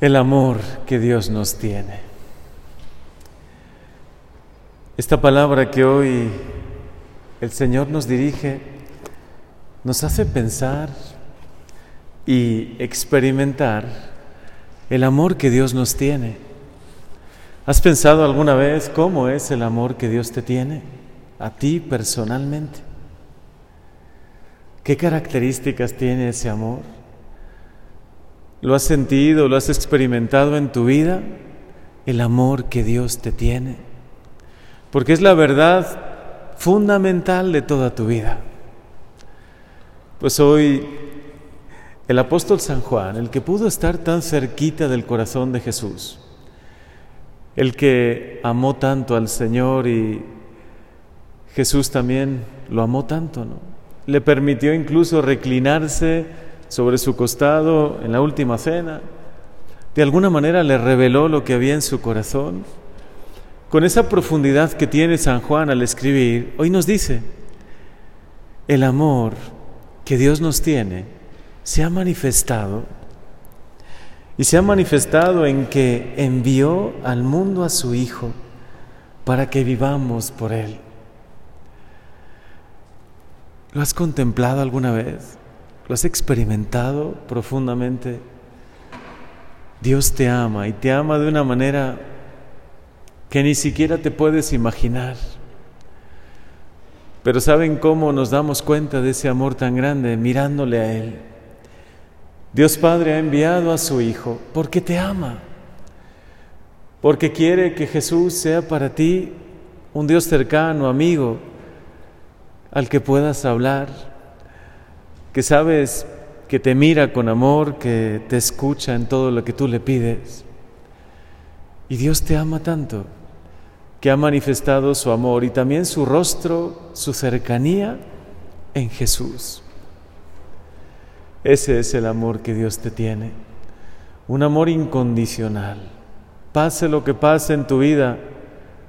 el amor que Dios nos tiene. Esta palabra que hoy el Señor nos dirige nos hace pensar y experimentar el amor que Dios nos tiene. ¿Has pensado alguna vez cómo es el amor que Dios te tiene a ti personalmente? ¿Qué características tiene ese amor? ¿Lo has sentido, lo has experimentado en tu vida? El amor que Dios te tiene. Porque es la verdad fundamental de toda tu vida. Pues hoy el apóstol San Juan, el que pudo estar tan cerquita del corazón de Jesús, el que amó tanto al Señor y Jesús también lo amó tanto, ¿no? Le permitió incluso reclinarse sobre su costado en la última cena, de alguna manera le reveló lo que había en su corazón. Con esa profundidad que tiene San Juan al escribir, hoy nos dice, el amor que Dios nos tiene se ha manifestado y se ha manifestado en que envió al mundo a su Hijo para que vivamos por Él. ¿Lo has contemplado alguna vez? ¿Lo has experimentado profundamente? Dios te ama y te ama de una manera que ni siquiera te puedes imaginar. Pero ¿saben cómo nos damos cuenta de ese amor tan grande? Mirándole a Él. Dios Padre ha enviado a su Hijo porque te ama, porque quiere que Jesús sea para ti un Dios cercano, amigo, al que puedas hablar que sabes que te mira con amor, que te escucha en todo lo que tú le pides. Y Dios te ama tanto que ha manifestado su amor y también su rostro, su cercanía en Jesús. Ese es el amor que Dios te tiene, un amor incondicional. Pase lo que pase en tu vida,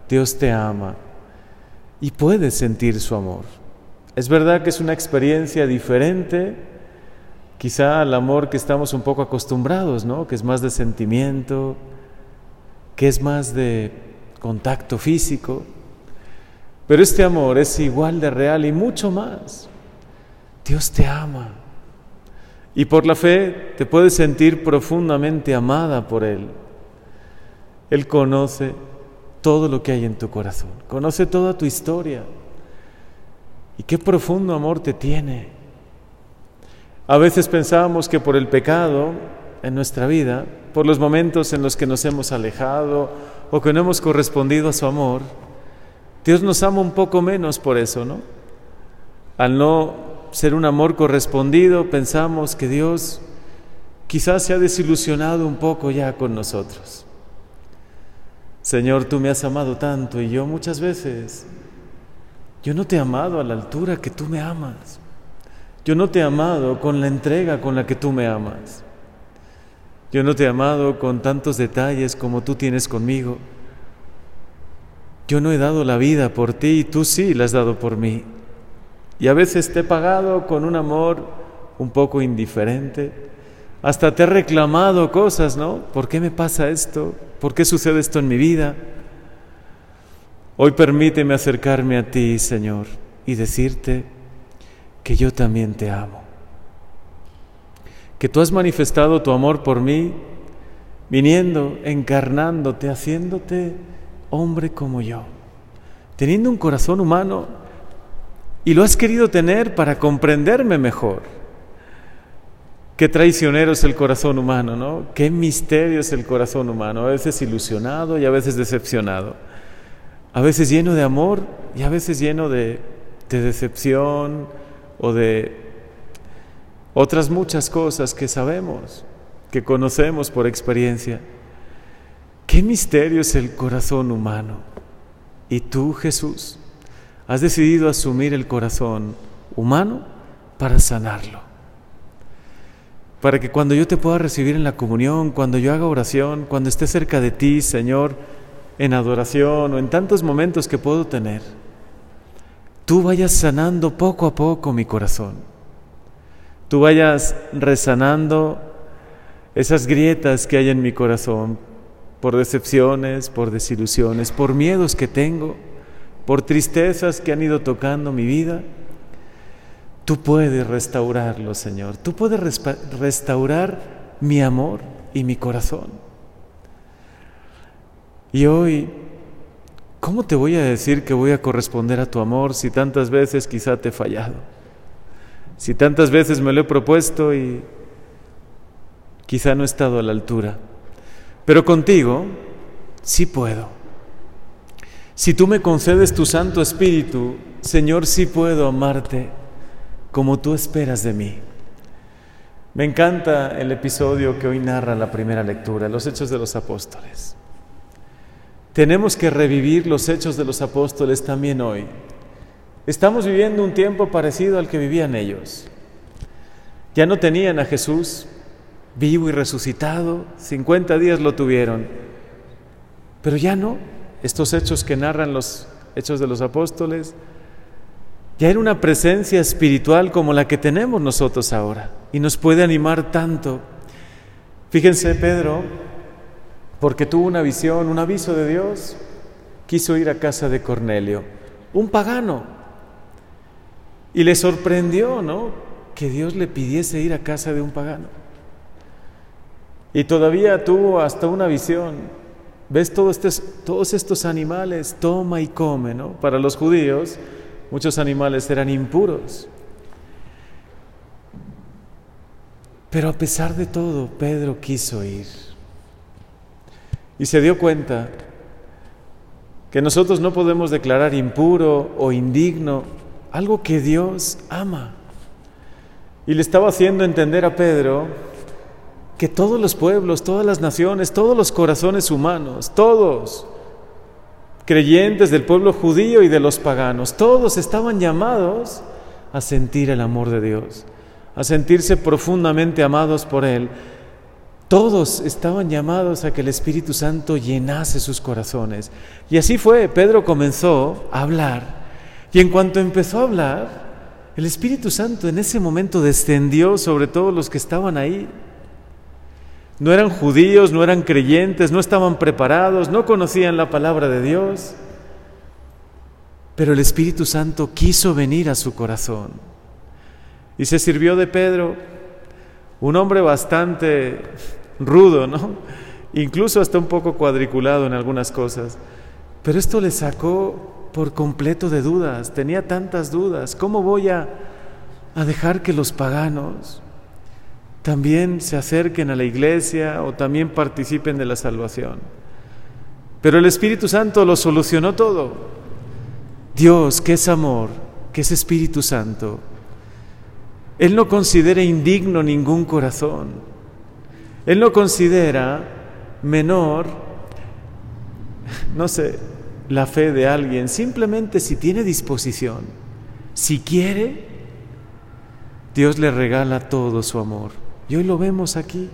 Dios te ama y puedes sentir su amor. Es verdad que es una experiencia diferente, quizá al amor que estamos un poco acostumbrados, ¿no? Que es más de sentimiento, que es más de contacto físico. Pero este amor es igual de real y mucho más. Dios te ama. Y por la fe te puedes sentir profundamente amada por Él. Él conoce todo lo que hay en tu corazón, conoce toda tu historia. Y qué profundo amor te tiene. A veces pensamos que por el pecado en nuestra vida, por los momentos en los que nos hemos alejado o que no hemos correspondido a su amor, Dios nos ama un poco menos por eso, ¿no? Al no ser un amor correspondido, pensamos que Dios quizás se ha desilusionado un poco ya con nosotros. Señor, tú me has amado tanto y yo muchas veces yo no te he amado a la altura que tú me amas. Yo no te he amado con la entrega con la que tú me amas. Yo no te he amado con tantos detalles como tú tienes conmigo. Yo no he dado la vida por ti y tú sí la has dado por mí. Y a veces te he pagado con un amor un poco indiferente. Hasta te he reclamado cosas, ¿no? ¿Por qué me pasa esto? ¿Por qué sucede esto en mi vida? Hoy permíteme acercarme a ti, Señor, y decirte que yo también te amo. Que tú has manifestado tu amor por mí, viniendo, encarnándote, haciéndote hombre como yo, teniendo un corazón humano y lo has querido tener para comprenderme mejor. Qué traicionero es el corazón humano, ¿no? Qué misterio es el corazón humano, a veces ilusionado y a veces decepcionado a veces lleno de amor y a veces lleno de, decepción o de otras muchas cosas que sabemos, que conocemos por experiencia. Qué misterio es el corazón humano. Y tú, Jesús, has decidido asumir el corazón humano para sanarlo. Para que cuando yo te pueda recibir en la comunión, cuando yo haga oración, cuando esté cerca de ti, Señor, en adoración o en tantos momentos que puedo tener, tú vayas sanando poco a poco mi corazón. Tú vayas resanando esas grietas que hay en mi corazón por decepciones, por desilusiones, por miedos que tengo, por tristezas que han ido tocando mi vida. Tú puedes restaurarlo, Señor. Tú puedes restaurar mi amor y mi corazón. Y hoy, ¿cómo te voy a decir que voy a corresponder a tu amor si tantas veces quizá te he fallado? Si tantas veces me lo he propuesto y quizá no he estado a la altura. Pero contigo sí puedo. Si tú me concedes tu Santo Espíritu, Señor, sí puedo amarte como tú esperas de mí. Me encanta el episodio que hoy narra la primera lectura, los Hechos de los Apóstoles. Tenemos que revivir los Hechos de los Apóstoles también hoy. Estamos viviendo un tiempo parecido al que vivían ellos. Ya no tenían a Jesús, vivo y resucitado, 50 días lo tuvieron, pero ya no, estos hechos que narran los hechos de los apóstoles, ya era una presencia espiritual como la que tenemos nosotros ahora y nos puede animar tanto. Fíjense, Pedro, porque tuvo una visión, un aviso de Dios, quiso ir a casa de Cornelio, un pagano, y le sorprendió, ¿no? Que Dios le pidiese ir a casa de un pagano. Y todavía tuvo hasta una visión. ¿Ves todos estos, todos estos animales? Toma y come, ¿no? Para los judíos, muchos animales eran impuros. Pero a pesar de todo, Pedro quiso ir. Y se dio cuenta que nosotros no podemos declarar impuro o indigno algo que Dios ama. Y le estaba haciendo entender a Pedro que todos los pueblos, todas las naciones, todos los corazones humanos, todos, creyentes del pueblo judío y de los paganos, todos estaban llamados a sentir el amor de Dios, a sentirse profundamente amados por Él. Todos estaban llamados a que el Espíritu Santo llenase sus corazones. Y así fue, Pedro comenzó a hablar. Y en cuanto empezó a hablar, el Espíritu Santo en ese momento descendió sobre todos los que estaban ahí. No eran judíos, no eran creyentes, no estaban preparados, no conocían la palabra de Dios. Pero el Espíritu Santo quiso venir a su corazón y se sirvió de Pedro, un hombre bastante rudo, ¿no? Incluso hasta un poco cuadriculado en algunas cosas. Pero esto le sacó por completo de dudas, tenía tantas dudas. ¿Cómo voy a, a dejar que los paganos también se acerquen a la iglesia o también participen de la salvación. Pero el Espíritu Santo lo solucionó todo. Dios, que es amor, que es Espíritu Santo, Él no considera indigno ningún corazón. Él no considera menor, no sé, la fe de alguien. Simplemente si tiene disposición, si quiere, Dios le regala todo su amor. Y hoy lo vemos aquí.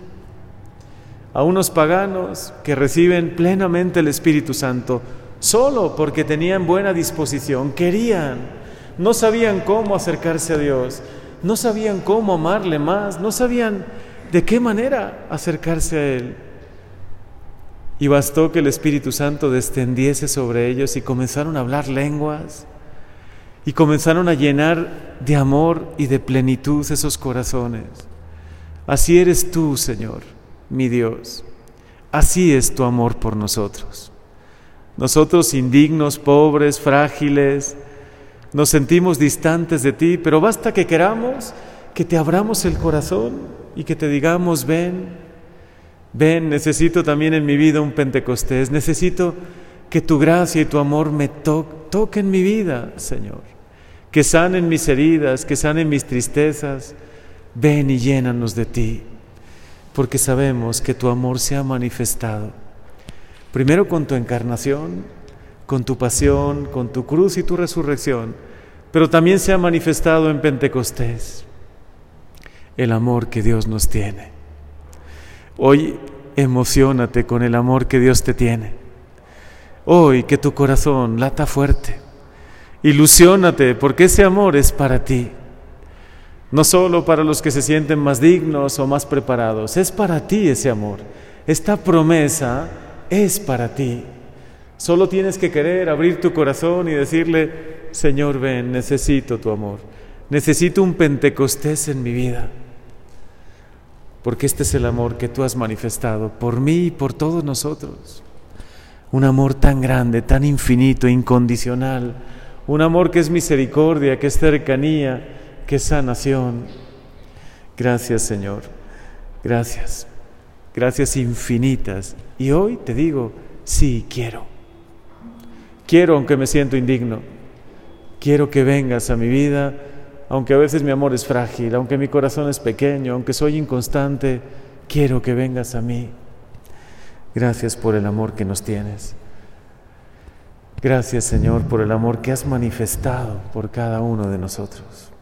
A unos paganos que reciben plenamente el Espíritu Santo solo porque tenían buena disposición, querían, no sabían cómo acercarse a Dios, no sabían cómo amarle más, no sabían de qué manera acercarse a Él. Y bastó que el Espíritu Santo descendiese sobre ellos y comenzaron a hablar lenguas y comenzaron a llenar de amor y de plenitud esos corazones. Así eres tú, Señor, mi Dios. Así es tu amor por nosotros. Nosotros indignos, pobres, frágiles, nos sentimos distantes de ti, pero basta que queramos que te abramos el corazón y que te digamos, ven, ven, necesito también en mi vida un Pentecostés, necesito que tu gracia y tu amor me toquen mi vida, Señor, que sanen mis heridas, que sanen mis tristezas, ven y llénanos de ti, porque sabemos que tu amor se ha manifestado, primero con tu encarnación, con tu pasión, con tu cruz y tu resurrección, pero también se ha manifestado en Pentecostés el amor que Dios nos tiene. Hoy emocionate con el amor que Dios te tiene. Hoy que tu corazón lata fuerte. Ilusiónate porque ese amor es para ti. no solo para los que se sienten más dignos o más preparados, es para ti ese amor. Esta promesa es para ti. Solo tienes que querer abrir tu corazón y decirle, Señor, ven, necesito tu amor. Necesito un Pentecostés en mi vida. Porque este es el amor que tú has manifestado por mí y por todos nosotros. Un amor tan grande, tan infinito, incondicional. Un amor que es misericordia, que es cercanía, qué sanación. Gracias Señor, gracias, gracias infinitas. Y hoy te digo, sí, quiero. Quiero aunque me siento indigno. Quiero que vengas a mi vida, aunque a veces mi amor es frágil, aunque mi corazón es pequeño, aunque soy inconstante, quiero que vengas a mí. Gracias por el amor que nos tienes. Gracias Señor por el amor que has manifestado por cada uno de nosotros.